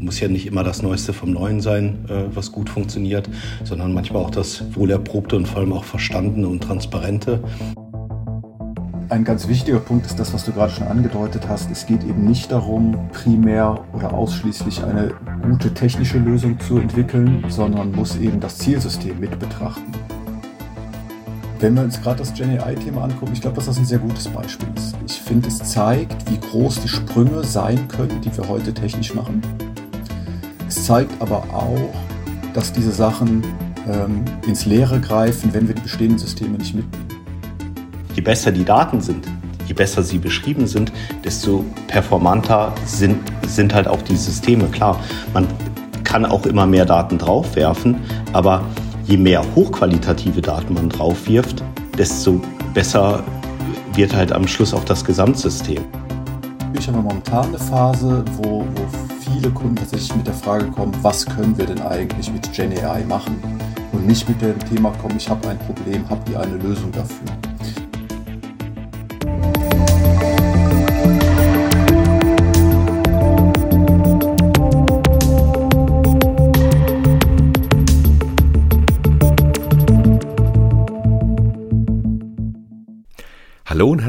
Muss ja nicht immer das Neueste vom Neuen sein, äh, was gut funktioniert, sondern manchmal auch das Wohlerprobte und vor allem auch Verstandene und Transparente. Ein ganz wichtiger Punkt ist das, was du gerade schon angedeutet hast. Es geht eben nicht darum, primär oder ausschließlich eine gute technische Lösung zu entwickeln, sondern muss eben das Zielsystem mit betrachten. Wenn wir uns gerade das GenAI-Thema angucken, ich glaube, dass das ein sehr gutes Beispiel ist. Ich finde, es zeigt, wie groß die Sprünge sein können, die wir heute technisch machen. Es zeigt aber auch, dass diese Sachen ähm, ins Leere greifen, wenn wir die bestehenden Systeme nicht mitnehmen. Je besser die Daten sind, je besser sie beschrieben sind, desto performanter sind, sind halt auch die Systeme. Klar, man kann auch immer mehr Daten draufwerfen, aber je mehr hochqualitative Daten man draufwirft, desto besser wird halt am Schluss auch das Gesamtsystem. Ich habe momentan eine Phase, wo, wo viele Kunden tatsächlich mit der Frage kommen, was können wir denn eigentlich mit GenAI machen? Und nicht mit dem Thema kommen, ich habe ein Problem, habt ihr eine Lösung dafür?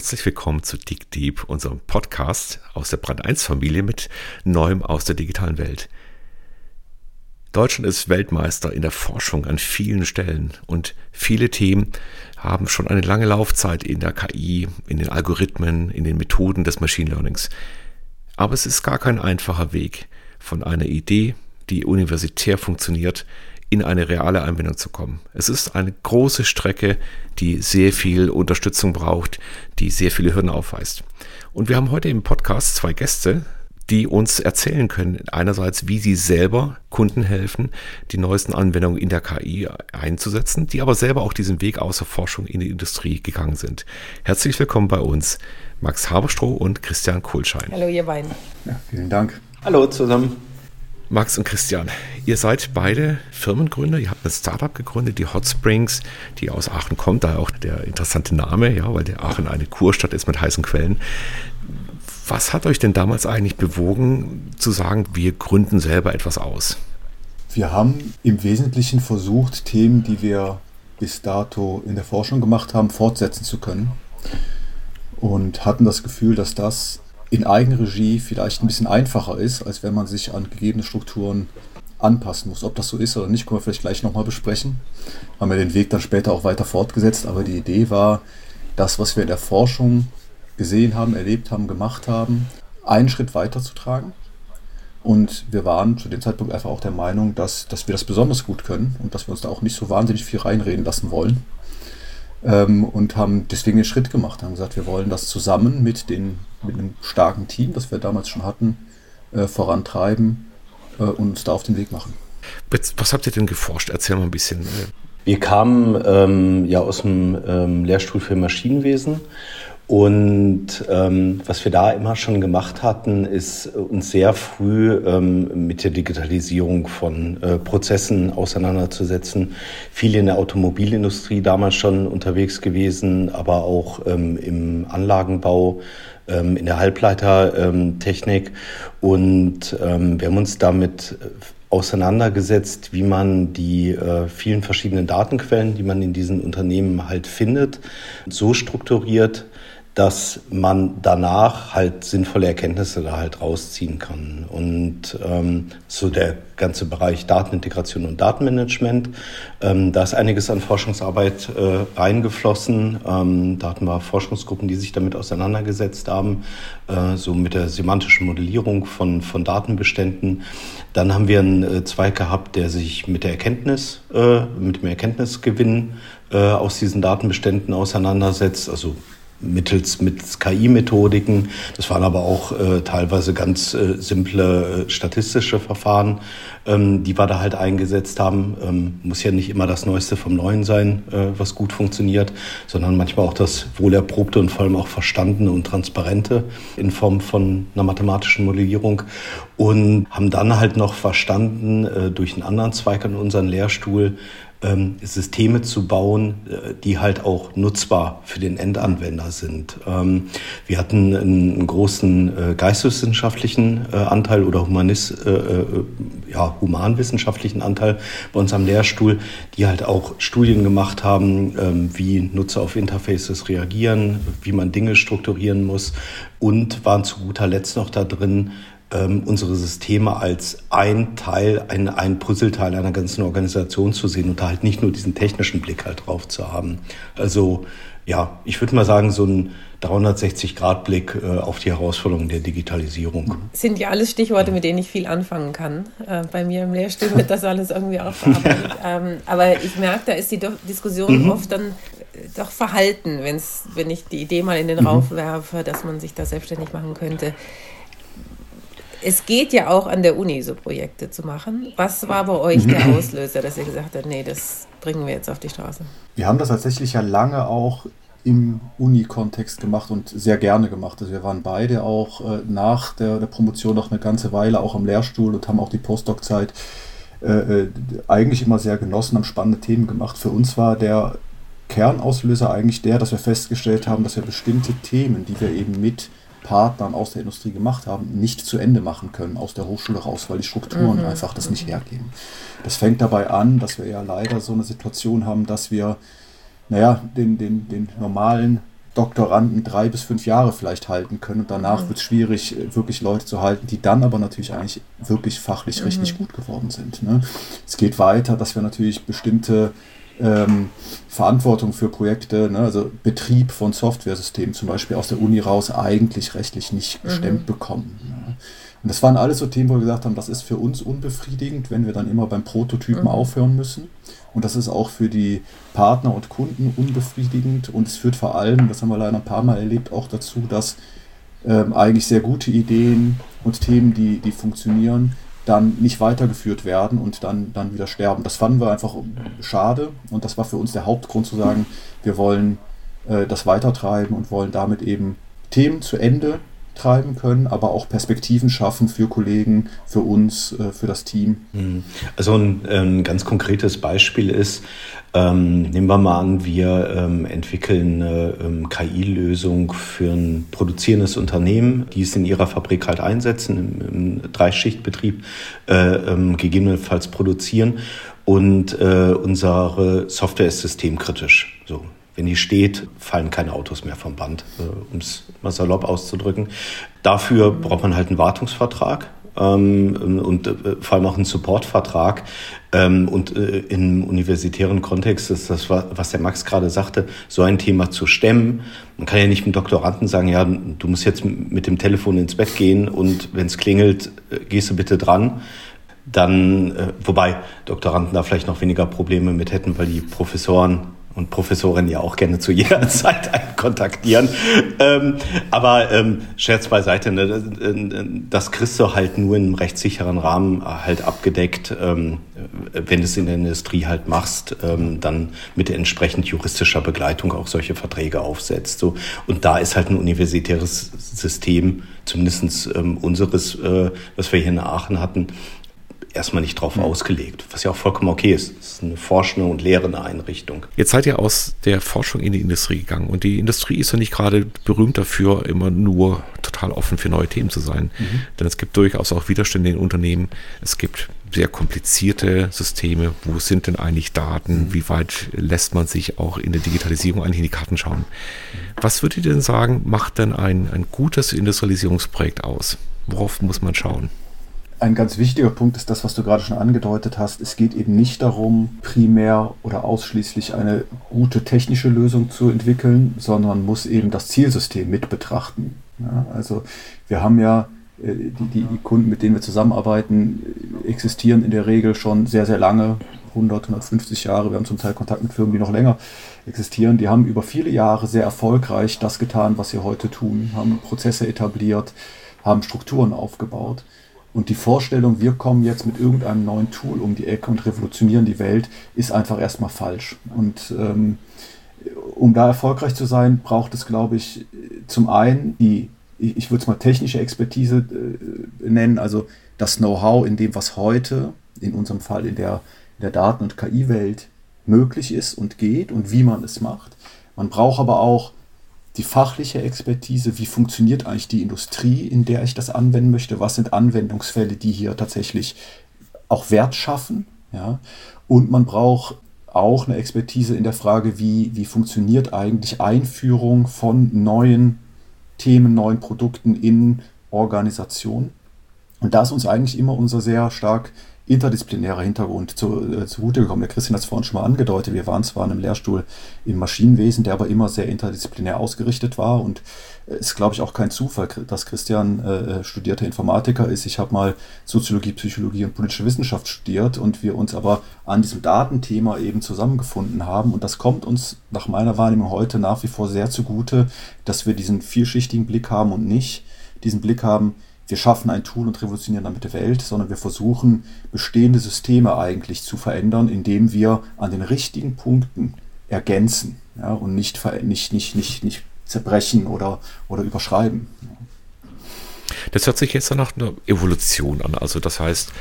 Herzlich willkommen zu Dig Deep, unserem Podcast aus der Brand 1 Familie mit Neuem aus der digitalen Welt. Deutschland ist Weltmeister in der Forschung an vielen Stellen und viele Themen haben schon eine lange Laufzeit in der KI, in den Algorithmen, in den Methoden des Machine Learnings. Aber es ist gar kein einfacher Weg von einer Idee, die universitär funktioniert, in eine reale Anwendung zu kommen. Es ist eine große Strecke, die sehr viel Unterstützung braucht, die sehr viele Hürden aufweist. Und wir haben heute im Podcast zwei Gäste, die uns erzählen können, einerseits, wie sie selber Kunden helfen, die neuesten Anwendungen in der KI einzusetzen, die aber selber auch diesen Weg aus der Forschung in die Industrie gegangen sind. Herzlich willkommen bei uns, Max Haberstroh und Christian Kohlschein. Hallo, ihr beiden. Ja, vielen Dank. Hallo zusammen. Max und Christian, ihr seid beide Firmengründer, ihr habt ein Startup gegründet, die Hot Springs, die aus Aachen kommt, daher auch der interessante Name, ja, weil der Aachen eine Kurstadt ist mit heißen Quellen. Was hat euch denn damals eigentlich bewogen zu sagen, wir gründen selber etwas aus? Wir haben im Wesentlichen versucht, Themen, die wir bis dato in der Forschung gemacht haben, fortsetzen zu können und hatten das Gefühl, dass das in Eigenregie vielleicht ein bisschen einfacher ist, als wenn man sich an gegebene Strukturen anpassen muss. Ob das so ist oder nicht, können wir vielleicht gleich nochmal besprechen. Haben wir den Weg dann später auch weiter fortgesetzt, aber die Idee war, das, was wir in der Forschung gesehen haben, erlebt haben, gemacht haben, einen Schritt weiterzutragen. Und wir waren zu dem Zeitpunkt einfach auch der Meinung, dass, dass wir das besonders gut können und dass wir uns da auch nicht so wahnsinnig viel reinreden lassen wollen ähm, und haben deswegen den Schritt gemacht, haben gesagt, wir wollen das zusammen mit, den, mit einem starken Team, das wir damals schon hatten, äh, vorantreiben äh, und uns da auf den Weg machen. Was habt ihr denn geforscht? Erzähl mal ein bisschen. Wir kamen ähm, ja aus dem ähm, Lehrstuhl für Maschinenwesen und ähm, was wir da immer schon gemacht hatten, ist uns sehr früh ähm, mit der Digitalisierung von äh, Prozessen auseinanderzusetzen. Viel in der Automobilindustrie damals schon unterwegs gewesen, aber auch ähm, im Anlagenbau, ähm, in der Halbleitertechnik. Und ähm, wir haben uns damit auseinandergesetzt, wie man die äh, vielen verschiedenen Datenquellen, die man in diesen Unternehmen halt findet, so strukturiert, dass man danach halt sinnvolle Erkenntnisse da halt rausziehen kann. Und ähm, so der ganze Bereich Datenintegration und Datenmanagement, ähm, da ist einiges an Forschungsarbeit äh, reingeflossen. Ähm, da hatten wir Forschungsgruppen, die sich damit auseinandergesetzt haben, äh, so mit der semantischen Modellierung von, von Datenbeständen. Dann haben wir einen äh, Zweig gehabt, der sich mit der Erkenntnis, äh, mit dem Erkenntnisgewinn äh, aus diesen Datenbeständen auseinandersetzt, also mittels mit KI-Methodiken. Das waren aber auch äh, teilweise ganz äh, simple äh, statistische Verfahren, ähm, die wir da halt eingesetzt haben. Ähm, muss ja nicht immer das Neueste vom Neuen sein, äh, was gut funktioniert, sondern manchmal auch das wohlerprobte und vor allem auch verstandene und transparente in Form von einer mathematischen Modellierung. Und haben dann halt noch verstanden, äh, durch einen anderen Zweig an unseren Lehrstuhl, ähm, Systeme zu bauen, äh, die halt auch nutzbar für den Endanwender sind. Ähm, wir hatten einen großen äh, geisteswissenschaftlichen äh, Anteil oder Humanist, äh, äh, ja, humanwissenschaftlichen Anteil bei uns am Lehrstuhl, die halt auch Studien gemacht haben, ähm, wie Nutzer auf Interfaces reagieren, wie man Dinge strukturieren muss und waren zu guter Letzt noch da drin, ähm, unsere Systeme als ein Teil, ein, ein Puzzleteil einer ganzen Organisation zu sehen und da halt nicht nur diesen technischen Blick halt drauf zu haben. Also ja, ich würde mal sagen, so ein 360-Grad-Blick äh, auf die Herausforderungen der Digitalisierung. Sind ja alles Stichworte, mit denen ich viel anfangen kann. Äh, bei mir im Lehrstuhl wird das alles irgendwie auch verarbeitet. ähm, aber ich merke, da ist die Diskussion mhm. oft dann äh, doch verhalten, wenn's, wenn ich die Idee mal in den mhm. Raum werfe, dass man sich da selbstständig machen könnte es geht ja auch an der Uni, so Projekte zu machen. Was war bei euch der mhm. Auslöser, dass ihr gesagt habt, nee, das bringen wir jetzt auf die Straße? Wir haben das tatsächlich ja lange auch im Uni-Kontext gemacht und sehr gerne gemacht. Also wir waren beide auch äh, nach der, der, Promotion noch eine ganze Weile auch am Lehrstuhl und haben auch die Postdoc-Zeit äh, äh eigentlich immer sehr genossen, haben spannende Themen gemacht. Für uns war der Kernauslöser eigentlich der, dass wir festgestellt haben, dass wir bestimmte Themen, die wir eben mit Partnern aus der Industrie gemacht haben, nicht zu Ende machen können aus der Hochschule raus, weil die Strukturen mhm. einfach das nicht hergeben. Das fängt dabei an, dass wir ja leider so eine Situation haben, dass wir, naja, den, den, den normalen Doktoranden drei bis fünf Jahre vielleicht halten können und danach mhm. wird es schwierig, wirklich Leute zu halten, die dann aber natürlich eigentlich wirklich fachlich mhm. richtig gut geworden sind. Ne? Es geht weiter, dass wir natürlich bestimmte ähm, Verantwortung für Projekte, ne, also Betrieb von Softwaresystemen zum Beispiel aus der Uni raus eigentlich rechtlich nicht gestemmt mhm. bekommen. Ne. Und das waren alles so Themen, wo wir gesagt haben, das ist für uns unbefriedigend, wenn wir dann immer beim Prototypen mhm. aufhören müssen. Und das ist auch für die Partner und Kunden unbefriedigend. Und es führt vor allem, das haben wir leider ein paar Mal erlebt, auch dazu, dass ähm, eigentlich sehr gute Ideen und Themen, die, die funktionieren, dann nicht weitergeführt werden und dann, dann wieder sterben. Das fanden wir einfach schade und das war für uns der Hauptgrund zu sagen, wir wollen äh, das weitertreiben und wollen damit eben Themen zu Ende treiben können, aber auch Perspektiven schaffen für Kollegen, für uns, äh, für das Team. Mhm. Also ein, ein ganz konkretes Beispiel ist, ähm, nehmen wir mal an, wir ähm, entwickeln eine ähm, KI-Lösung für ein produzierendes Unternehmen, die es in ihrer Fabrik halt einsetzen, im, im Dreischichtbetrieb äh, ähm, gegebenenfalls produzieren. Und äh, unsere Software ist systemkritisch. So, wenn die steht, fallen keine Autos mehr vom Band, äh, um es mal salopp auszudrücken. Dafür braucht man halt einen Wartungsvertrag ähm, und äh, vor allem auch einen Supportvertrag. Ähm, und äh, im universitären Kontext ist das, was der Max gerade sagte, so ein Thema zu stemmen. Man kann ja nicht mit Doktoranden sagen, ja, du musst jetzt mit dem Telefon ins Bett gehen und wenn es klingelt, gehst du bitte dran dann, wobei Doktoranden da vielleicht noch weniger Probleme mit hätten, weil die Professoren und Professorinnen ja auch gerne zu jeder Zeit einen kontaktieren. Ähm, aber ähm, Scherz beiseite, ne, das kriegst du halt nur in einem rechtssicheren Rahmen halt abgedeckt, ähm, wenn du es in der Industrie halt machst, ähm, dann mit entsprechend juristischer Begleitung auch solche Verträge aufsetzt. So. Und da ist halt ein universitäres System, zumindest ähm, unseres, äh, was wir hier in Aachen hatten, erstmal nicht drauf mhm. ausgelegt, was ja auch vollkommen okay ist. Es ist eine forschende und lehrende Einrichtung. Jetzt seid ihr aus der Forschung in die Industrie gegangen und die Industrie ist ja nicht gerade berühmt dafür, immer nur total offen für neue Themen zu sein. Mhm. Denn es gibt durchaus auch Widerstände in Unternehmen. Es gibt sehr komplizierte Systeme. Wo sind denn eigentlich Daten? Mhm. Wie weit lässt man sich auch in der Digitalisierung eigentlich in die Karten schauen? Was würdet ihr denn sagen, macht denn ein, ein gutes Industrialisierungsprojekt aus? Worauf muss man schauen? Ein ganz wichtiger Punkt ist das, was du gerade schon angedeutet hast. Es geht eben nicht darum, primär oder ausschließlich eine gute technische Lösung zu entwickeln, sondern muss eben das Zielsystem mit betrachten. Ja, also wir haben ja äh, die, die, die, Kunden, mit denen wir zusammenarbeiten, existieren in der Regel schon sehr, sehr lange, 100, 150 Jahre. Wir haben zum Teil Kontakt mit Firmen, die noch länger existieren. Die haben über viele Jahre sehr erfolgreich das getan, was sie heute tun, haben Prozesse etabliert, haben Strukturen aufgebaut. Und die Vorstellung, wir kommen jetzt mit irgendeinem neuen Tool um die Ecke und revolutionieren die Welt, ist einfach erstmal falsch. Und ähm, um da erfolgreich zu sein, braucht es, glaube ich, zum einen die, ich würde es mal technische Expertise äh, nennen, also das Know-how in dem, was heute, in unserem Fall in der, in der Daten- und KI-Welt möglich ist und geht und wie man es macht. Man braucht aber auch die fachliche Expertise, wie funktioniert eigentlich die Industrie, in der ich das anwenden möchte, was sind Anwendungsfälle, die hier tatsächlich auch Wert schaffen. Ja? Und man braucht auch eine Expertise in der Frage, wie, wie funktioniert eigentlich Einführung von neuen Themen, neuen Produkten in Organisationen. Und da ist uns eigentlich immer unser sehr stark interdisziplinärer Hintergrund zu, äh, zugute gekommen. Der Christian hat es vorhin schon mal angedeutet. Wir waren zwar in einem Lehrstuhl im Maschinenwesen, der aber immer sehr interdisziplinär ausgerichtet war und es äh, ist, glaube ich, auch kein Zufall, dass Christian äh, äh, studierter Informatiker ist. Ich habe mal Soziologie, Psychologie und politische Wissenschaft studiert und wir uns aber an diesem Datenthema eben zusammengefunden haben. Und das kommt uns nach meiner Wahrnehmung heute nach wie vor sehr zugute, dass wir diesen vielschichtigen Blick haben und nicht diesen Blick haben, wir schaffen ein Tool und revolutionieren damit die Welt, sondern wir versuchen bestehende Systeme eigentlich zu verändern, indem wir an den richtigen Punkten ergänzen ja, und nicht, nicht, nicht, nicht, nicht zerbrechen oder, oder überschreiben. Das hört sich jetzt nach einer Evolution an. Also das heißt,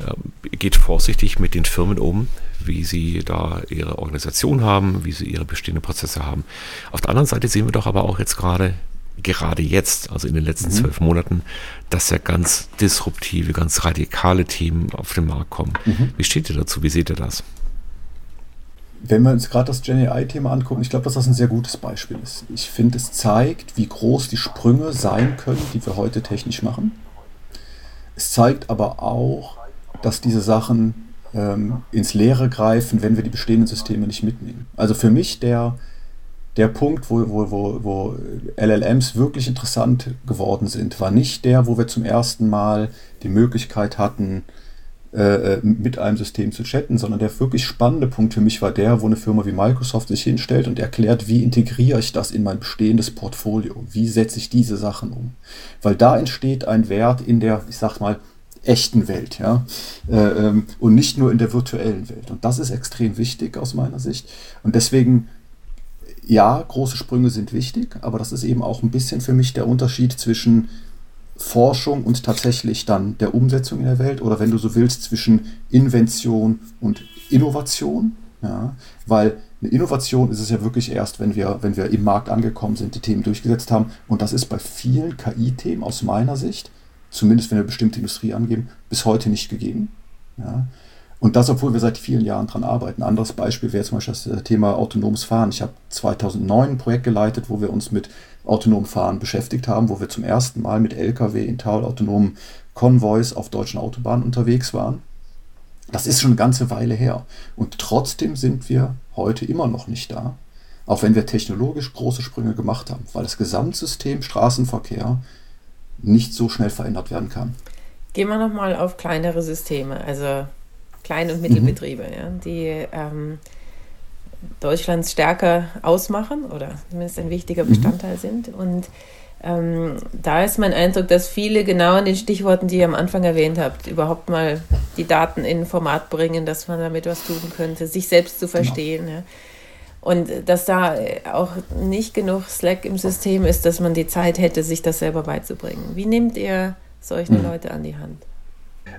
ähm, geht vorsichtig mit den Firmen um, wie sie da ihre Organisation haben, wie sie ihre bestehenden Prozesse haben. Auf der anderen Seite sehen wir doch aber auch jetzt gerade gerade jetzt, also in den letzten mhm. zwölf Monaten, dass ja ganz disruptive, ganz radikale Themen auf den Markt kommen. Mhm. Wie steht ihr dazu? Wie seht ihr das? Wenn wir uns gerade das Gen AI-Thema angucken, ich glaube, dass das ein sehr gutes Beispiel ist. Ich finde, es zeigt, wie groß die Sprünge sein können, die wir heute technisch machen. Es zeigt aber auch, dass diese Sachen ähm, ins Leere greifen, wenn wir die bestehenden Systeme nicht mitnehmen. Also für mich der der Punkt, wo, wo, wo, wo LLMs wirklich interessant geworden sind, war nicht der, wo wir zum ersten Mal die Möglichkeit hatten, äh, äh, mit einem System zu chatten, sondern der wirklich spannende Punkt für mich war der, wo eine Firma wie Microsoft sich hinstellt und erklärt, wie integriere ich das in mein bestehendes Portfolio, wie setze ich diese Sachen um. Weil da entsteht ein Wert in der, ich sag mal, echten Welt, ja, äh, ähm, und nicht nur in der virtuellen Welt. Und das ist extrem wichtig aus meiner Sicht. Und deswegen ja, große Sprünge sind wichtig, aber das ist eben auch ein bisschen für mich der Unterschied zwischen Forschung und tatsächlich dann der Umsetzung in der Welt oder wenn du so willst, zwischen Invention und Innovation. Ja, weil eine Innovation ist es ja wirklich erst, wenn wir, wenn wir im Markt angekommen sind, die Themen durchgesetzt haben. Und das ist bei vielen KI-Themen aus meiner Sicht, zumindest wenn wir bestimmte Industrie angeben, bis heute nicht gegeben. Ja. Und das, obwohl wir seit vielen Jahren daran arbeiten. Anderes Beispiel wäre zum Beispiel das äh, Thema autonomes Fahren. Ich habe 2009 ein Projekt geleitet, wo wir uns mit autonomem Fahren beschäftigt haben, wo wir zum ersten Mal mit Lkw in teilautonomen Konvois auf deutschen Autobahnen unterwegs waren. Das ist schon eine ganze Weile her. Und trotzdem sind wir heute immer noch nicht da, auch wenn wir technologisch große Sprünge gemacht haben, weil das Gesamtsystem Straßenverkehr nicht so schnell verändert werden kann. Gehen wir nochmal auf kleinere Systeme. Also Klein- und Mittelbetriebe, mhm. ja, die ähm, Deutschlands stärker ausmachen oder zumindest ein wichtiger mhm. Bestandteil mhm. sind. Und ähm, da ist mein Eindruck, dass viele genau an den Stichworten, die ihr am Anfang erwähnt habt, überhaupt mal die Daten in ein Format bringen, dass man damit was tun könnte, sich selbst zu genau. verstehen. Genau. Ja. Und dass da auch nicht genug Slack im System ist, dass man die Zeit hätte, sich das selber beizubringen. Wie nehmt ihr solche mhm. Leute an die Hand?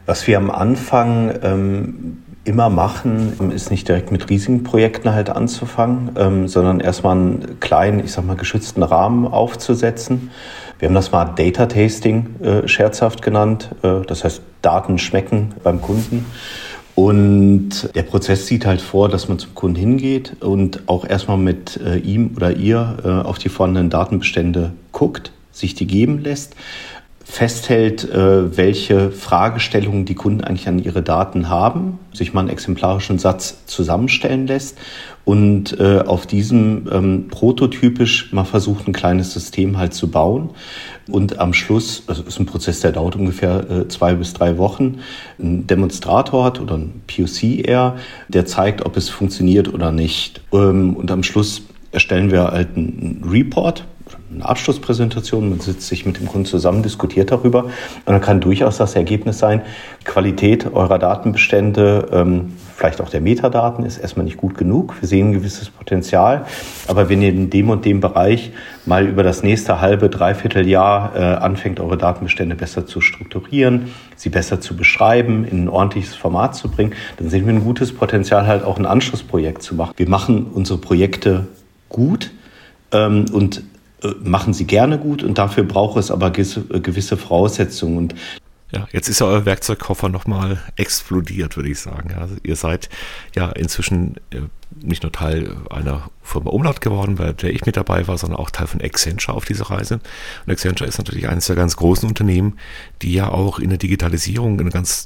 Was wir am Anfang ähm, immer machen, ist nicht direkt mit riesigen Projekten halt anzufangen, ähm, sondern erstmal einen kleinen, ich sag mal, geschützten Rahmen aufzusetzen. Wir haben das mal Data Tasting äh, scherzhaft genannt. Äh, das heißt, Daten schmecken beim Kunden. Und der Prozess sieht halt vor, dass man zum Kunden hingeht und auch erstmal mit äh, ihm oder ihr äh, auf die vorhandenen Datenbestände guckt, sich die geben lässt, festhält, äh, welche Fragestellungen die Kunden eigentlich an ihre Daten haben, sich mal einen exemplarischen Satz zusammenstellen lässt und äh, auf diesem ähm, prototypisch mal versucht, ein kleines System halt zu bauen. Und am Schluss, also ist ein Prozess, der dauert ungefähr äh, zwei bis drei Wochen, ein Demonstrator hat oder ein POC eher, der zeigt, ob es funktioniert oder nicht. Ähm, und am Schluss erstellen wir halt einen Report, eine Abschlusspräsentation, man sitzt sich mit dem Kunden zusammen, diskutiert darüber und dann kann durchaus das Ergebnis sein, Qualität eurer Datenbestände ähm, vielleicht auch der Metadaten ist erstmal nicht gut genug. Wir sehen ein gewisses Potenzial, aber wenn ihr in dem und dem Bereich mal über das nächste halbe, dreiviertel Jahr äh, anfängt, eure Datenbestände besser zu strukturieren, sie besser zu beschreiben, in ein ordentliches Format zu bringen, dann sehen wir ein gutes Potenzial, halt auch ein Anschlussprojekt zu machen. Wir machen unsere Projekte gut ähm, und machen sie gerne gut und dafür braucht es aber gewisse Voraussetzungen. Und ja, jetzt ist ja euer Werkzeugkoffer nochmal explodiert, würde ich sagen. Also ihr seid ja inzwischen äh, nicht nur Teil einer Firma Umlaut geworden, bei der ich mit dabei war, sondern auch Teil von Accenture auf dieser Reise. Und Accenture ist natürlich eines der ganz großen Unternehmen, die ja auch in der Digitalisierung eine ganz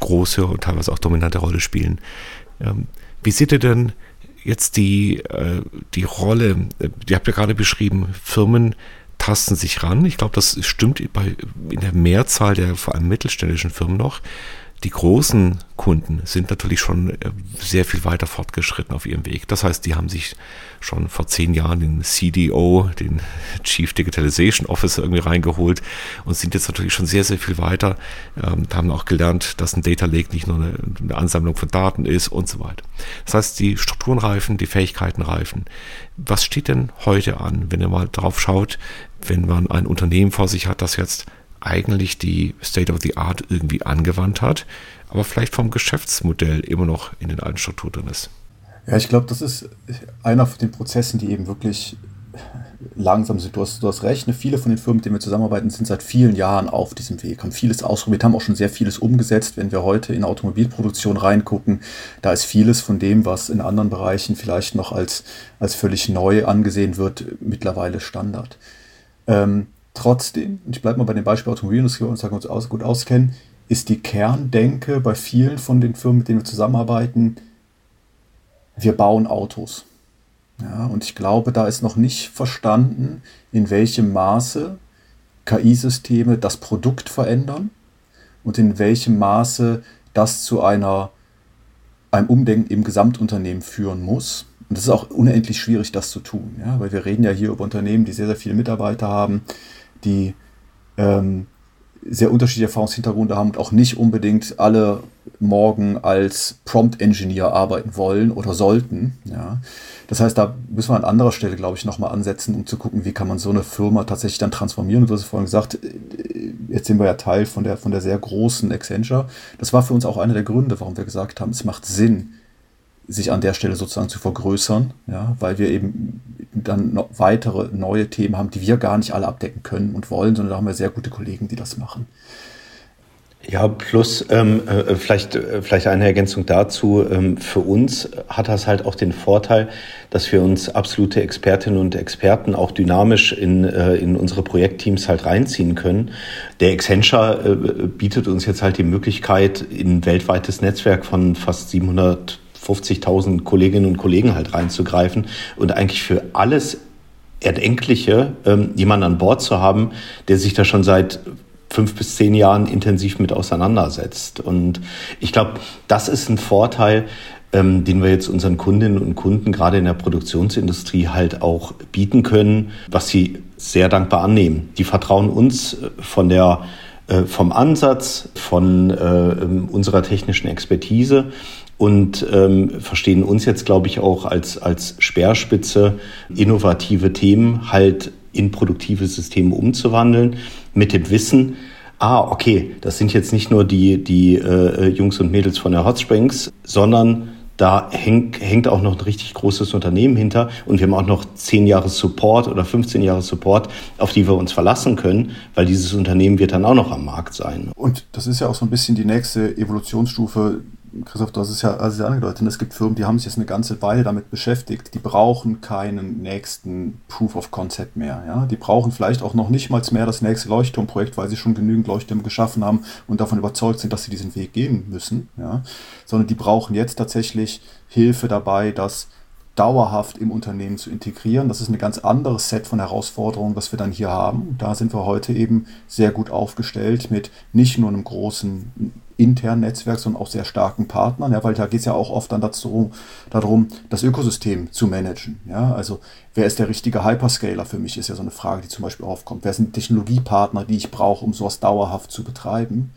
große und teilweise auch dominante Rolle spielen. Ähm, wie seht ihr denn jetzt die, äh, die Rolle, die habt ihr gerade beschrieben, Firmen tasten sich ran. Ich glaube, das stimmt bei, in der Mehrzahl der vor allem mittelständischen Firmen noch. Die großen Kunden sind natürlich schon äh, sehr viel weiter fortgeschritten auf ihrem Weg. Das heißt, die haben sich schon vor zehn Jahren den CDO, den Chief Digitalization Officer irgendwie reingeholt und sind jetzt natürlich schon sehr, sehr viel weiter. Ähm, haben auch gelernt, dass ein Data Lake nicht nur eine, eine Ansammlung von Daten ist und so weiter. Das heißt, die Strukturen reifen, die Fähigkeiten reifen. Was steht denn heute an, wenn ihr mal drauf schaut, wenn man ein Unternehmen vor sich hat, das jetzt eigentlich die State of the Art irgendwie angewandt hat, aber vielleicht vom Geschäftsmodell immer noch in den alten Strukturen drin ist. Ja, ich glaube, das ist einer von den Prozessen, die eben wirklich langsam sind. Du hast, du hast recht, ne? viele von den Firmen, mit denen wir zusammenarbeiten, sind seit vielen Jahren auf diesem Weg, haben vieles ausprobiert, haben auch schon sehr vieles umgesetzt. Wenn wir heute in Automobilproduktion reingucken, da ist vieles von dem, was in anderen Bereichen vielleicht noch als, als völlig neu angesehen wird, mittlerweile Standard. Ähm, trotzdem, ich bleibe mal bei dem Beispiel Automobilindustrie und sagen uns aus, gut auskennen, ist die Kerndenke bei vielen von den Firmen, mit denen wir zusammenarbeiten, wir bauen Autos. Ja, und ich glaube, da ist noch nicht verstanden, in welchem Maße KI-Systeme das Produkt verändern und in welchem Maße das zu einer, einem Umdenken im Gesamtunternehmen führen muss. Und es ist auch unendlich schwierig, das zu tun, ja? weil wir reden ja hier über Unternehmen, die sehr, sehr viele Mitarbeiter haben, die ähm, sehr unterschiedliche Erfahrungshintergründe haben und auch nicht unbedingt alle morgen als Prompt Engineer arbeiten wollen oder sollten. Ja. Das heißt, da müssen wir an anderer Stelle, glaube ich, nochmal ansetzen, um zu gucken, wie kann man so eine Firma tatsächlich dann transformieren. Und du hast vorhin gesagt, jetzt sind wir ja Teil von der, von der sehr großen Accenture. Das war für uns auch einer der Gründe, warum wir gesagt haben, es macht Sinn, sich an der Stelle sozusagen zu vergrößern, ja, weil wir eben dann noch weitere neue Themen haben, die wir gar nicht alle abdecken können und wollen, sondern da haben wir sehr gute Kollegen, die das machen. Ja, plus ähm, äh, vielleicht, äh, vielleicht eine Ergänzung dazu. Ähm, für uns hat das halt auch den Vorteil, dass wir uns absolute Expertinnen und Experten auch dynamisch in, äh, in unsere Projektteams halt reinziehen können. Der Accenture äh, bietet uns jetzt halt die Möglichkeit, in ein weltweites Netzwerk von fast 700 50.000 Kolleginnen und Kollegen halt reinzugreifen und eigentlich für alles Erdenkliche ähm, jemanden an Bord zu haben, der sich da schon seit fünf bis zehn Jahren intensiv mit auseinandersetzt. Und ich glaube, das ist ein Vorteil, ähm, den wir jetzt unseren Kundinnen und Kunden gerade in der Produktionsindustrie halt auch bieten können, was sie sehr dankbar annehmen. Die vertrauen uns von der äh, vom Ansatz, von äh, unserer technischen Expertise und ähm, verstehen uns jetzt, glaube ich, auch als, als Speerspitze, innovative Themen halt in produktive Systeme umzuwandeln, mit dem Wissen, ah, okay, das sind jetzt nicht nur die, die äh, Jungs und Mädels von der Hot Springs, sondern da hängt, hängt auch noch ein richtig großes Unternehmen hinter und wir haben auch noch zehn Jahre Support oder 15 Jahre Support, auf die wir uns verlassen können, weil dieses Unternehmen wird dann auch noch am Markt sein. Und das ist ja auch so ein bisschen die nächste Evolutionsstufe, Christoph, du hast es ja, also angedeutet, es gibt Firmen, die haben sich jetzt eine ganze Weile damit beschäftigt, die brauchen keinen nächsten Proof of Concept mehr. Ja? Die brauchen vielleicht auch noch nicht mal mehr das nächste Leuchtturmprojekt, weil sie schon genügend Leuchttürme geschaffen haben und davon überzeugt sind, dass sie diesen Weg gehen müssen. Ja? Sondern die brauchen jetzt tatsächlich Hilfe dabei, das dauerhaft im Unternehmen zu integrieren. Das ist ein ganz anderes Set von Herausforderungen, was wir dann hier haben. Da sind wir heute eben sehr gut aufgestellt mit nicht nur einem großen internen Netzwerk, sondern auch sehr starken Partnern, ja, weil da geht es ja auch oft dann dazu, darum, das Ökosystem zu managen. Ja, also wer ist der richtige Hyperscaler für mich, ist ja so eine Frage, die zum Beispiel aufkommt. Wer sind Technologiepartner, die ich brauche, um sowas dauerhaft zu betreiben?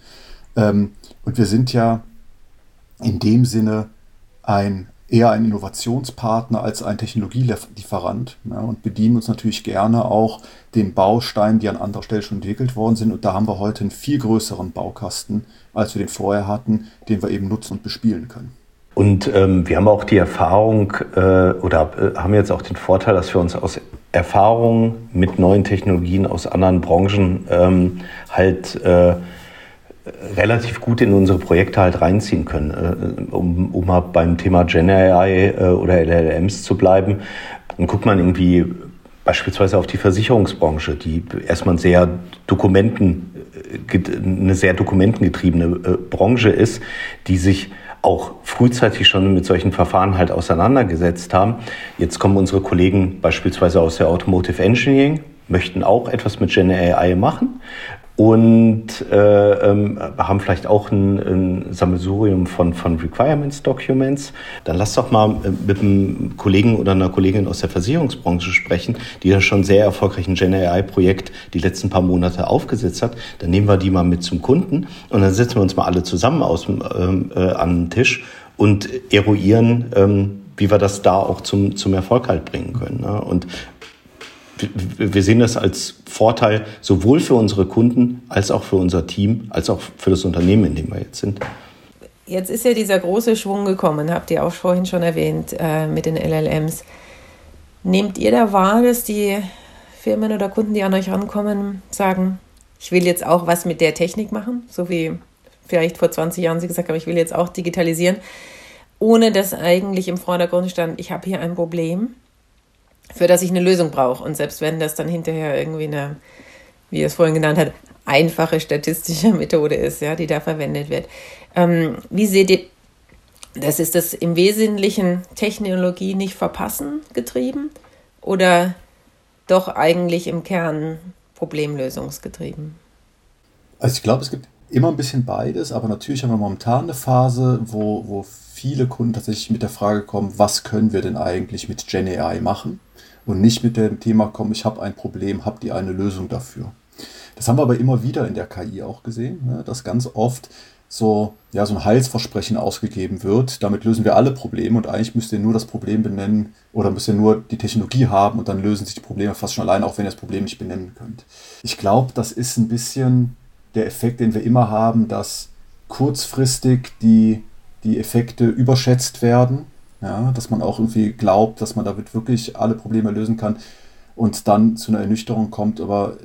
Ähm, und wir sind ja in dem Sinne ein eher ein Innovationspartner als ein Technologielieferant ja, und bedienen uns natürlich gerne auch den Bausteinen, die an anderer Stelle schon entwickelt worden sind. Und da haben wir heute einen viel größeren Baukasten, als wir den vorher hatten, den wir eben nutzen und bespielen können. Und ähm, wir haben auch die Erfahrung äh, oder äh, haben jetzt auch den Vorteil, dass wir uns aus Erfahrungen mit neuen Technologien aus anderen Branchen ähm, halt äh, relativ gut in unsere Projekte halt reinziehen können. Äh, um, um mal beim Thema Gen AI äh, oder LLMs zu bleiben, dann guckt man irgendwie beispielsweise auf die Versicherungsbranche, die erstmal sehr Dokumenten, äh, eine sehr dokumentengetriebene Branche ist, die sich auch frühzeitig schon mit solchen Verfahren halt auseinandergesetzt haben. Jetzt kommen unsere Kollegen beispielsweise aus der Automotive Engineering, möchten auch etwas mit Gen AI machen, und äh, ähm, haben vielleicht auch ein, ein Sammelsurium von, von Requirements Documents. Dann lass doch mal äh, mit einem Kollegen oder einer Kollegin aus der Versicherungsbranche sprechen, die ja schon sehr erfolgreich ein Gen AI-Projekt die letzten paar Monate aufgesetzt hat. Dann nehmen wir die mal mit zum Kunden und dann setzen wir uns mal alle zusammen aus, ähm, äh, an den Tisch und eruieren, ähm, wie wir das da auch zum, zum Erfolg halt bringen können. Ne? Und wir sehen das als Vorteil sowohl für unsere Kunden als auch für unser Team, als auch für das Unternehmen, in dem wir jetzt sind. Jetzt ist ja dieser große Schwung gekommen, habt ihr auch vorhin schon erwähnt, äh, mit den LLMs. Nehmt ihr da wahr, dass die Firmen oder Kunden, die an euch rankommen, sagen, ich will jetzt auch was mit der Technik machen, so wie vielleicht vor 20 Jahren sie gesagt haben, ich will jetzt auch digitalisieren, ohne dass eigentlich im Vordergrund stand, ich habe hier ein Problem für das ich eine Lösung brauche. Und selbst wenn das dann hinterher irgendwie eine, wie er es vorhin genannt hat, einfache statistische Methode ist, ja, die da verwendet wird. Ähm, wie seht ihr, das ist das im Wesentlichen Technologie nicht verpassen getrieben oder doch eigentlich im Kern problemlösungsgetrieben? Also ich glaube, es gibt immer ein bisschen beides, aber natürlich haben wir momentan eine Phase, wo, wo viele Kunden tatsächlich mit der Frage kommen, was können wir denn eigentlich mit Gen AI machen? und nicht mit dem Thema kommen, ich habe ein Problem, habt ihr eine Lösung dafür. Das haben wir aber immer wieder in der KI auch gesehen, ne, dass ganz oft so, ja, so ein Heilsversprechen ausgegeben wird. Damit lösen wir alle Probleme und eigentlich müsst ihr nur das Problem benennen oder müsst ihr nur die Technologie haben und dann lösen sich die Probleme fast schon allein, auch wenn ihr das Problem nicht benennen könnt. Ich glaube, das ist ein bisschen der Effekt, den wir immer haben, dass kurzfristig die, die Effekte überschätzt werden ja, dass man auch irgendwie glaubt, dass man damit wirklich alle Probleme lösen kann und dann zu einer Ernüchterung kommt, aber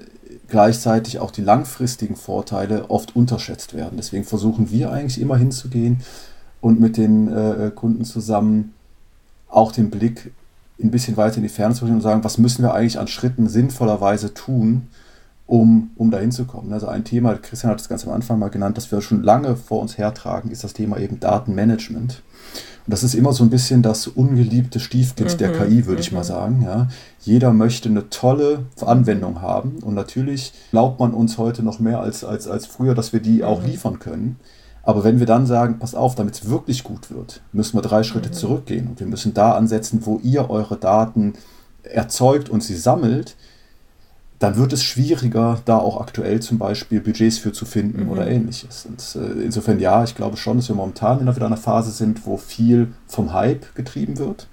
gleichzeitig auch die langfristigen Vorteile oft unterschätzt werden. Deswegen versuchen wir eigentlich immer hinzugehen und mit den äh, Kunden zusammen auch den Blick ein bisschen weiter in die Ferne zu richten und sagen, was müssen wir eigentlich an Schritten sinnvollerweise tun, um, um dahin zu kommen. Also ein Thema, Christian hat es ganz am Anfang mal genannt, das wir schon lange vor uns hertragen, ist das Thema eben Datenmanagement. Und das ist immer so ein bisschen das ungeliebte Stiefkind mhm, der KI, würde ich mal mhm. sagen. Ja. Jeder möchte eine tolle Anwendung haben. Und natürlich glaubt man uns heute noch mehr als, als, als früher, dass wir die auch mhm. liefern können. Aber wenn wir dann sagen, pass auf, damit es wirklich gut wird, müssen wir drei Schritte mhm. zurückgehen. Und wir müssen da ansetzen, wo ihr eure Daten erzeugt und sie sammelt, dann wird es schwieriger, da auch aktuell zum Beispiel Budgets für zu finden mhm. oder ähnliches. Und äh, insofern ja, ich glaube schon, dass wir momentan in einer Phase sind, wo viel vom Hype getrieben wird.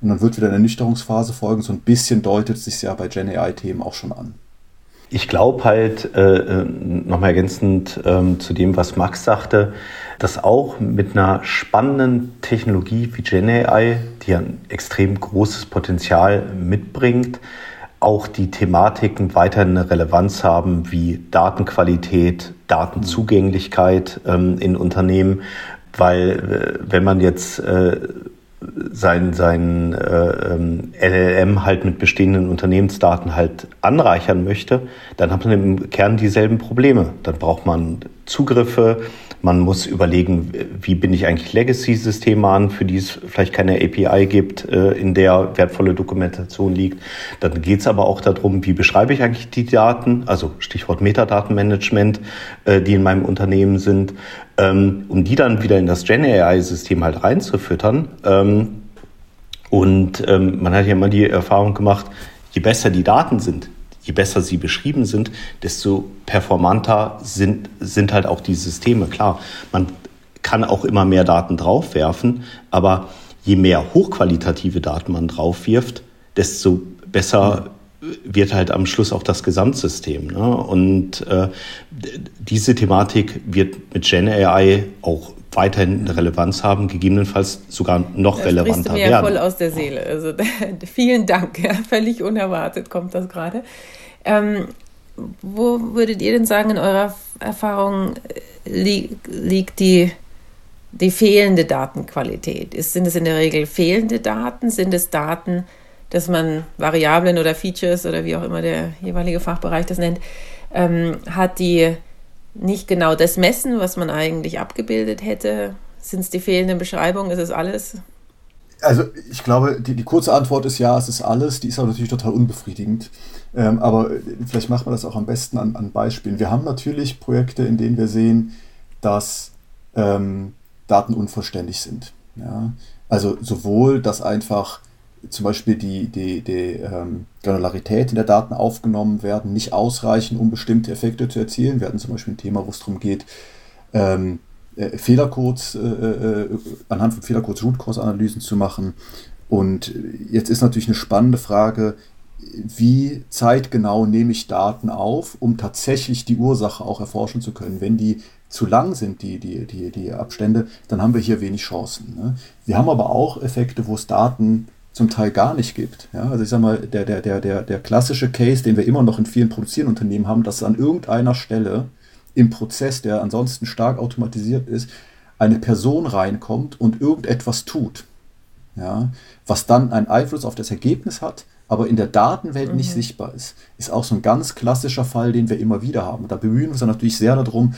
Und dann wird wieder eine Ernüchterungsphase folgen. So ein bisschen deutet es sich ja bei Gen AI-Themen auch schon an. Ich glaube halt, äh, äh nochmal ergänzend äh, zu dem, was Max sagte, dass auch mit einer spannenden Technologie wie Gen AI, die ein extrem großes Potenzial mitbringt, auch die Thematiken weiter eine Relevanz haben wie Datenqualität, Datenzugänglichkeit ähm, in Unternehmen, weil äh, wenn man jetzt äh, sein, sein äh, LLM ähm, halt mit bestehenden Unternehmensdaten halt anreichern möchte, dann hat man im Kern dieselben Probleme. Dann braucht man Zugriffe, man muss überlegen, wie bin ich eigentlich Legacy-Systeme an, für die es vielleicht keine API gibt, äh, in der wertvolle Dokumentation liegt. Dann geht es aber auch darum, wie beschreibe ich eigentlich die Daten, also Stichwort Metadatenmanagement, äh, die in meinem Unternehmen sind, ähm, um die dann wieder in das Gen AI-System halt reinzufüttern. Ähm, und ähm, man hat ja immer die Erfahrung gemacht, je besser die Daten sind, je besser sie beschrieben sind, desto performanter sind, sind halt auch die Systeme. Klar, man kann auch immer mehr Daten draufwerfen, aber je mehr hochqualitative Daten man draufwirft, desto besser wird halt am Schluss auch das Gesamtsystem. Ne? Und äh, diese Thematik wird mit Gen AI auch weiterhin Relevanz haben, gegebenenfalls sogar noch das relevanter mir werden. Ja voll aus der Seele. Also vielen Dank. Ja, völlig unerwartet kommt das gerade. Ähm, wo würdet ihr denn sagen, in eurer Erfahrung äh, li liegt die, die fehlende Datenqualität? Ist, sind es in der Regel fehlende Daten? Sind es Daten, dass man Variablen oder Features oder wie auch immer der jeweilige Fachbereich das nennt, ähm, hat, die nicht genau das messen, was man eigentlich abgebildet hätte? Sind es die fehlenden Beschreibungen? Ist es alles? Also ich glaube, die, die kurze Antwort ist ja, es ist alles. Die ist aber natürlich total unbefriedigend. Ähm, aber vielleicht macht man das auch am besten an, an Beispielen. Wir haben natürlich Projekte, in denen wir sehen, dass ähm, Daten unvollständig sind. Ja? Also sowohl, dass einfach zum Beispiel die, die, die ähm, Granularität in der Daten aufgenommen werden, nicht ausreichen, um bestimmte Effekte zu erzielen. Wir hatten zum Beispiel ein Thema, wo es darum geht, ähm, äh, Fehlercodes, äh, äh, anhand von Fehlercodes Root Cause Analysen zu machen. Und jetzt ist natürlich eine spannende Frage, wie zeitgenau nehme ich Daten auf, um tatsächlich die Ursache auch erforschen zu können. Wenn die zu lang sind, die, die, die, die Abstände, dann haben wir hier wenig Chancen. Ne? Wir haben aber auch Effekte, wo es Daten zum Teil gar nicht gibt. Ja, also ich sage mal, der, der, der, der, der klassische Case, den wir immer noch in vielen produzierenden Unternehmen haben, dass an irgendeiner Stelle im Prozess, der ansonsten stark automatisiert ist, eine Person reinkommt und irgendetwas tut. Ja, was dann einen Einfluss auf das Ergebnis hat, aber in der Datenwelt mhm. nicht sichtbar ist. Ist auch so ein ganz klassischer Fall, den wir immer wieder haben. Und da bemühen wir uns dann natürlich sehr darum,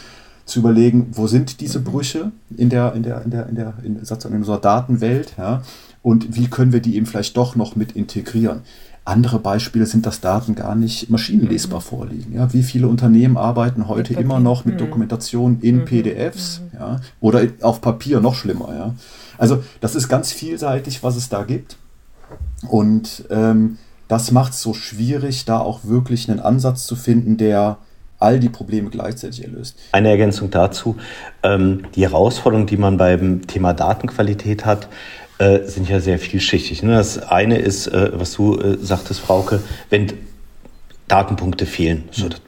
zu überlegen, wo sind diese mhm. Brüche in der, in der, in der, in der, in, in unserer Datenwelt, ja, und wie können wir die eben vielleicht doch noch mit integrieren. Andere Beispiele sind, dass Daten gar nicht maschinenlesbar mhm. vorliegen. Ja, wie viele Unternehmen arbeiten heute immer noch mit mhm. Dokumentation in mhm. PDFs mhm. ja, oder auf Papier, noch schlimmer. Ja. Also das ist ganz vielseitig, was es da gibt. Und ähm, das macht es so schwierig, da auch wirklich einen Ansatz zu finden, der all die Probleme gleichzeitig erlöst. Eine Ergänzung dazu. Ähm, die Herausforderung, die man beim Thema Datenqualität hat, äh, sind ja sehr vielschichtig. Ne? Das eine ist, äh, was du äh, sagtest, Frauke, wenn Datenpunkte fehlen. So, das,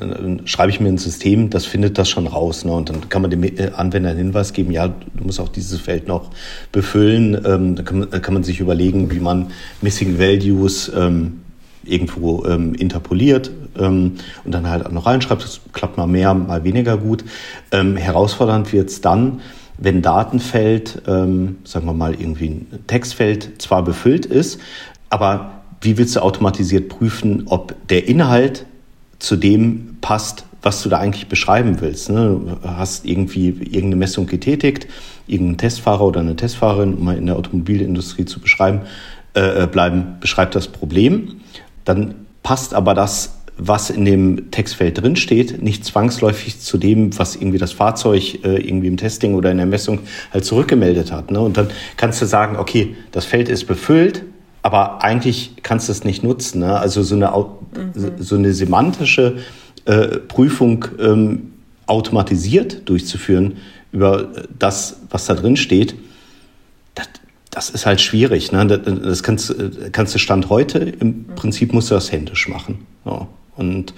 dann schreibe ich mir ein System, das findet das schon raus. Ne? Und dann kann man dem Anwender einen Hinweis geben, ja, du musst auch dieses Feld noch befüllen. Ähm, da kann, kann, man sich überlegen, wie man Missing Values ähm, irgendwo ähm, interpoliert ähm, und dann halt auch noch reinschreibt. Das klappt mal mehr, mal weniger gut. Ähm, herausfordernd wird es dann, wenn Datenfeld, ähm, sagen wir mal irgendwie ein Textfeld zwar befüllt ist, aber wie willst du automatisiert prüfen, ob der Inhalt zu dem passt, was du da eigentlich beschreiben willst? Ne? Du hast irgendwie irgendeine Messung getätigt, irgendein Testfahrer oder eine Testfahrerin, um mal in der Automobilindustrie zu beschreiben, äh, äh bleiben, beschreibt das Problem. Dann passt aber das was in dem Textfeld drinsteht, nicht zwangsläufig zu dem, was irgendwie das Fahrzeug äh, irgendwie im Testing oder in der Messung halt zurückgemeldet hat. Ne? Und dann kannst du sagen, okay, das Feld ist befüllt, aber eigentlich kannst du es nicht nutzen. Ne? Also so eine, mhm. so eine semantische äh, Prüfung ähm, automatisiert durchzuführen über das, was da drin steht, das, das ist halt schwierig. Ne? Das, das kannst, kannst du Stand heute, im Prinzip musst du das händisch machen. Ja. Und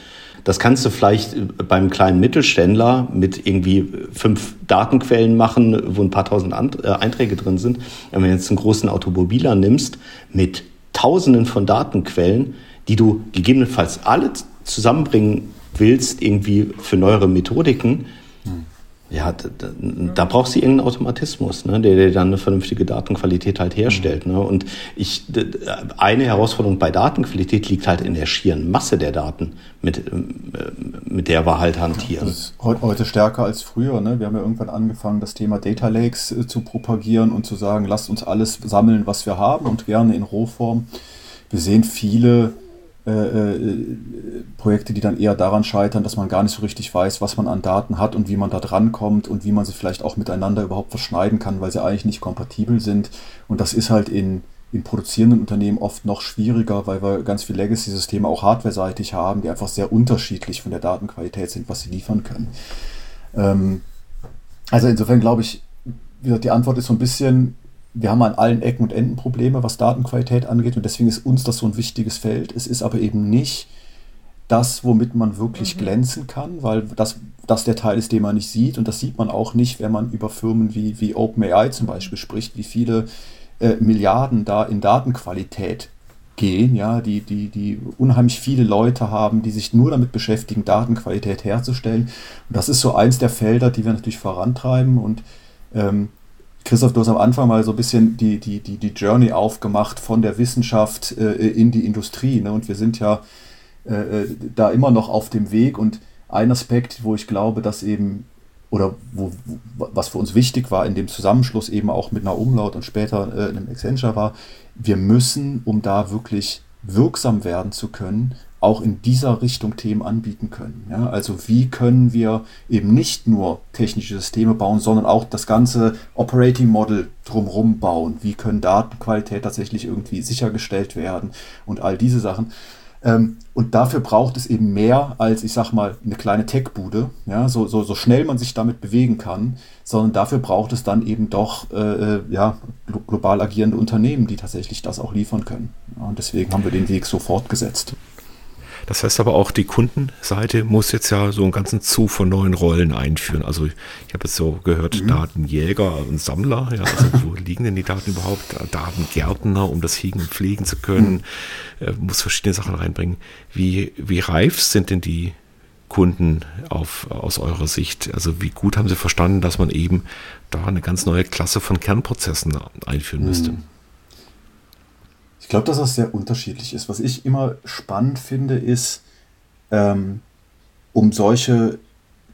das kannst du vielleicht beim kleinen Mittelständler mit irgendwie fünf Datenquellen machen, wo ein paar tausend äh, Einträge drin sind. Wenn du jetzt einen großen Automobiler nimmst mit tausenden von Datenquellen, die du gegebenenfalls alle zusammenbringen willst, irgendwie für neuere Methodiken, ja, da, da brauchst du irgendeinen Automatismus, ne, der, der dann eine vernünftige Datenqualität halt herstellt. Ne? Und ich, eine Herausforderung bei Datenqualität liegt halt in der schieren Masse der Daten, mit, äh, mit der wir halt hantieren. Das ist heute stärker als früher. Ne? Wir haben ja irgendwann angefangen, das Thema Data Lakes äh, zu propagieren und zu sagen, lasst uns alles sammeln, was wir haben und gerne in Rohform. Wir sehen viele äh, äh, Projekte, die dann eher daran scheitern, dass man gar nicht so richtig weiß, was man an Daten hat und wie man da drankommt und wie man sie vielleicht auch miteinander überhaupt verschneiden kann, weil sie eigentlich nicht kompatibel sind. Und das ist halt in, in produzierenden Unternehmen oft noch schwieriger, weil wir ganz viele Legacy-Systeme auch hardware-seitig haben, die einfach sehr unterschiedlich von der Datenqualität sind, was sie liefern können. Ähm, Also insofern glaube ich, die Antwort ist so ein bisschen, wir haben an allen Ecken und Enden Probleme, was Datenqualität angeht und deswegen ist uns das so ein wichtiges Feld. Es ist aber eben nicht das, womit man wirklich mhm. glänzen kann, weil das, das der Teil ist, den man nicht sieht und das sieht man auch nicht, wenn man über Firmen wie, wie OpenAI zum Beispiel spricht, wie viele äh, Milliarden da in Datenqualität gehen, ja, die, die, die unheimlich viele Leute haben, die sich nur damit beschäftigen, Datenqualität herzustellen. Und das ist so eins der Felder, die wir natürlich vorantreiben. Und ähm, Christoph, du hast am Anfang mal so ein bisschen die, die, die, die Journey aufgemacht von der Wissenschaft äh, in die Industrie. Ne? Und wir sind ja äh, äh da immer noch auf dem Weg. Und ein Aspekt, wo ich glaube, dass eben oder wo, was für uns wichtig war in dem Zusammenschluss eben auch mit einer Umlaut und später äh, einem Accenture war, wir müssen, um da wirklich wirksam werden zu können, auch in dieser Richtung Themen anbieten können. Ja, also wie können wir eben nicht nur technische Systeme bauen, sondern auch das ganze Operating Model drumherum bauen. Wie können Datenqualität tatsächlich irgendwie sichergestellt werden und all diese Sachen. Ähm, und dafür braucht es eben mehr als, ich sag mal, eine kleine Tech-Bude, ja, so, so, so schnell man sich damit bewegen kann, sondern dafür braucht es dann eben doch äh, äh ja, global agierende Unternehmen, die tatsächlich das auch liefern können. Und deswegen haben wir den Weg so fortgesetzt. Das heißt aber auch, die Kundenseite muss jetzt ja so einen ganzen Zug von neuen Rollen einführen. Also ich habe jetzt so gehört, mhm. Datenjäger und Sammler. Ja, also wo liegen denn die Daten überhaupt? Datengärtner, um das Hegen und Pflegen zu können. Mhm. Äh, muss verschiedene Sachen reinbringen. Wie, wie reif sind denn die Kunden auf, aus eurer Sicht? Also wie gut haben sie verstanden, dass man eben da eine ganz neue Klasse von Kernprozessen einführen müsste? Mhm glaube, dass das sehr unterschiedlich ist. Was ich immer spannend finde, ist, ähm, um solche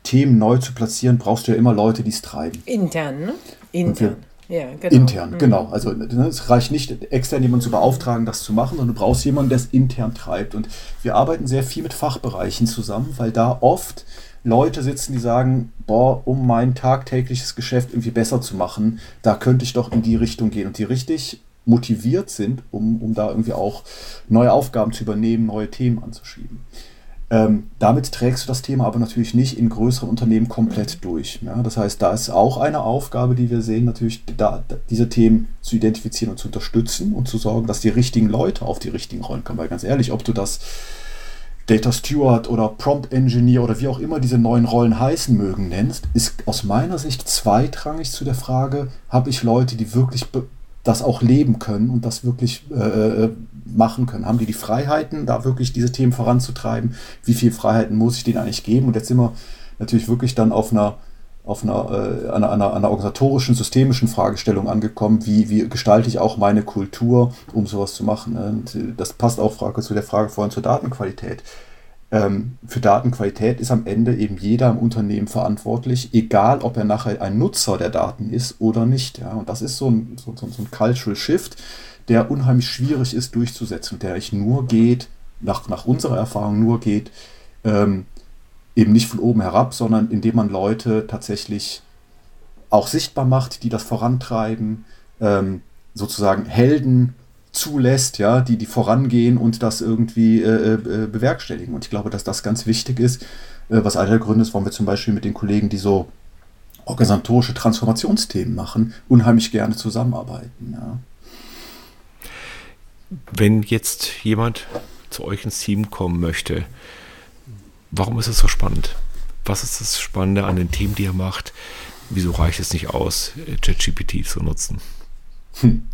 Themen neu zu platzieren, brauchst du ja immer Leute, die es treiben. Intern, ne? Intern. Ja, genau. Intern, mhm. genau. Also ne, es reicht nicht, extern jemanden zu beauftragen, das zu machen, sondern du brauchst jemanden, der es intern treibt. Und wir arbeiten sehr viel mit Fachbereichen zusammen, weil da oft Leute sitzen, die sagen, boah, um mein tagtägliches Geschäft irgendwie besser zu machen, da könnte ich doch in die Richtung gehen. Und die richtig motiviert sind, um, um da irgendwie auch neue Aufgaben zu übernehmen, neue Themen anzuschieben. Ähm, damit trägst du das Thema aber natürlich nicht in größeren Unternehmen komplett durch. Ja? Das heißt, da ist auch eine Aufgabe, die wir sehen, natürlich da, diese Themen zu identifizieren und zu unterstützen und zu sorgen, dass die richtigen Leute auf die richtigen Rollen kommen. Weil ganz ehrlich, ob du das Data Steward oder Prompt Engineer oder wie auch immer diese neuen Rollen heißen mögen nennst, ist aus meiner Sicht zweitrangig zu der Frage, habe ich Leute, die wirklich das auch leben können und das wirklich äh, äh, machen können. Haben die die Freiheiten, da wirklich diese Themen voranzutreiben? Wie viel Freiheiten muss ich denen eigentlich geben? Und jetzt sind wir natürlich wirklich dann auf einer auf einer, äh, einer, einer, einer organisatorischen, systemischen Fragestellung angekommen, wie, wie gestalte ich auch meine Kultur, um sowas zu machen. Und das passt auch Frage, zu der Frage vorhin zur Datenqualität ähm, für Datenqualität ist am Ende eben jeder im Unternehmen verantwortlich, egal ob er nachher ein Nutzer der Daten ist oder nicht. Ja? Und das ist so ein, so, so, ein Cultural Shift, der unheimlich schwierig ist durchzusetzen, der ich nur geht, nach, nach unserer Erfahrung nur geht, ähm, eben nicht von oben herab, sondern indem man Leute tatsächlich auch sichtbar macht, die das vorantreiben, ähm, sozusagen Helden zulässt, ja, die, die vorangehen und das irgendwie äh, äh, bewerkstelligen. Und ich glaube, dass das ganz wichtig ist, äh, was einer der Gründe ist, warum wir zum Beispiel mit den Kollegen, die so organisatorische Transformationsthemen machen, unheimlich gerne zusammenarbeiten. Ja. Wenn jetzt jemand zu euch ins Team kommen möchte, warum ist es so spannend? Was ist das Spannende an den Themen, die ihr macht? Wieso reicht es nicht aus, ChatGPT zu nutzen? Hm.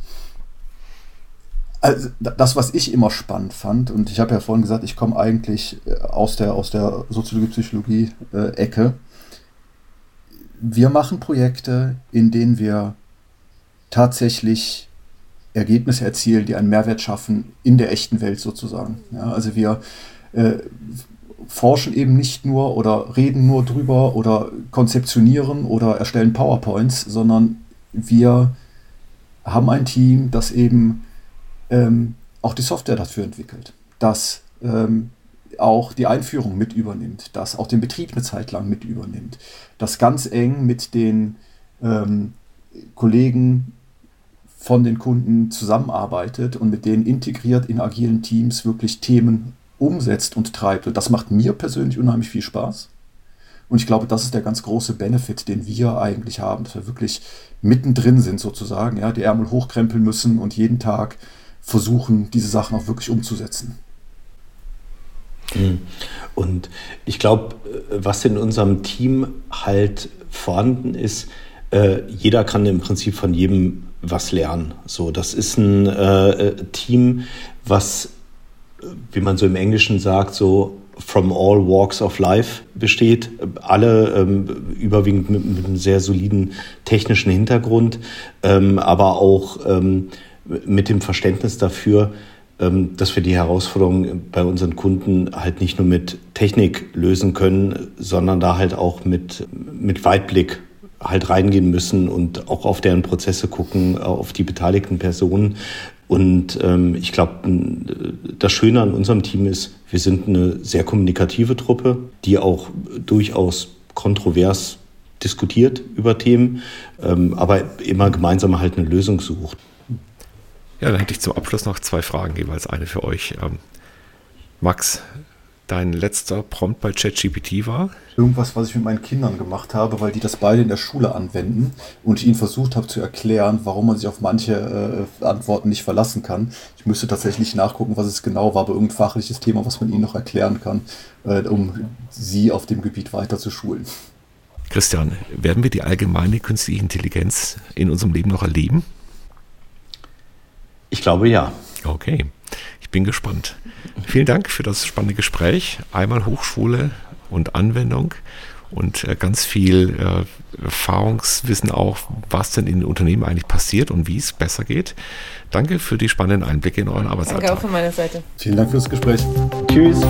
Also das, was ich immer spannend fand, und ich habe ja vorhin gesagt, ich komme eigentlich äh, aus der, aus der Soziologie-Psychologie-Ecke. Äh, wir machen Projekte, in denen wir tatsächlich Ergebnisse erzielen, die einen Mehrwert schaffen in der echten Welt sozusagen. Ja, also wir äh, forschen eben nicht nur oder reden nur drüber oder konzeptionieren oder erstellen PowerPoints, sondern wir haben ein Team, das eben ähm, auch die Software dafür entwickelt, das ähm, auch die Einführung mit übernimmt, das auch den Betrieb eine Zeit lang mit übernimmt, das ganz eng mit den ähm, Kollegen von den Kunden zusammenarbeitet und mit denen integriert in agilen Teams wirklich Themen umsetzt und treibt. Und das macht mir persönlich unheimlich viel Spaß. Und ich glaube, das ist der ganz große Benefit, den wir eigentlich haben, dass wir wirklich mittendrin sind sozusagen, ja, die Ärmel hochkrempeln müssen und jeden Tag versuchen, diese Sachen auch wirklich umzusetzen. Mhm. Und ich glaube, was in unserem Team halt vorhanden ist, äh, jeder kann im Prinzip von jedem was lernen. So, das ist ein äh, Team, was, wie man so im Englischen sagt, so from all walks of life besteht. Alle ähm, überwiegend mit, mit, einem sehr soliden technischen Hintergrund, ähm, aber auch ähm, mit dem Verständnis dafür, ähm, dass wir die Herausforderungen bei unseren Kunden halt nicht nur mit Technik lösen können, sondern da halt auch mit, mit Weitblick halt reingehen müssen und auch auf deren Prozesse gucken, auf die beteiligten Personen. Und ähm, ich glaube, das Schöne an unserem Team ist, wir sind eine sehr kommunikative Truppe, die auch durchaus kontrovers diskutiert über Themen, ähm, aber immer gemeinsam halt eine Lösung sucht. Ja, dann hätte ich zum Abschluss noch zwei Fragen, jeweils eine für euch. Ähm, Max, dein letzter Prompt bei ChatGPT war? Irgendwas, was ich mit meinen Kindern gemacht habe, weil die das beide in der Schule anwenden und ich ihnen versucht habe zu erklären, warum man sich auf manche äh, Antworten nicht verlassen kann. Ich müsste tatsächlich nachgucken, was es genau war, aber irgendein fachliches Thema, was man ihnen noch erklären kann, äh, um sie auf dem Gebiet weiter zu schulen. Christian, werden wir die allgemeine künstliche Intelligenz in unserem Leben noch erleben? Ich glaube ja. Okay, ich bin gespannt. Vielen Dank für das spannende Gespräch. Einmal Hochschule und Anwendung und äh, ganz viel äh, Erfahrungswissen auch, was denn in den Unternehmen eigentlich passiert und wie es besser geht. Danke für die spannenden Einblicke in euren Arbeitsalltag. Danke auch von meiner Seite. Vielen Dank fürs Gespräch. Tschüss.